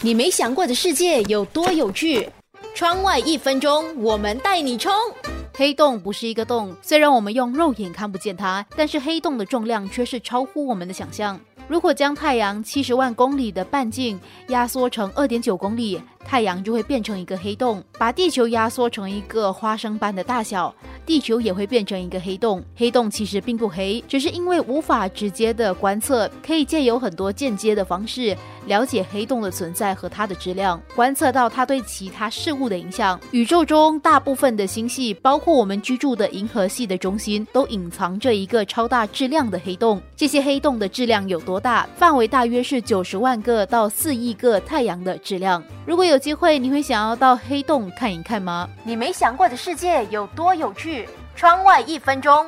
你没想过的世界有多有趣？窗外一分钟，我们带你冲！黑洞不是一个洞，虽然我们用肉眼看不见它，但是黑洞的重量却是超乎我们的想象。如果将太阳七十万公里的半径压缩成二点九公里，太阳就会变成一个黑洞；把地球压缩成一个花生般的大小，地球也会变成一个黑洞。黑洞其实并不黑，只是因为无法直接的观测，可以借由很多间接的方式了解黑洞的存在和它的质量，观测到它对其他事物的影响。宇宙中大部分的星系，包括我们居住的银河系的中心，都隐藏着一个超大质量的黑洞。这些黑洞的质量有多？大范围大约是九十万个到四亿个太阳的质量。如果有机会，你会想要到黑洞看一看吗？你没想过的世界有多有趣？窗外一分钟。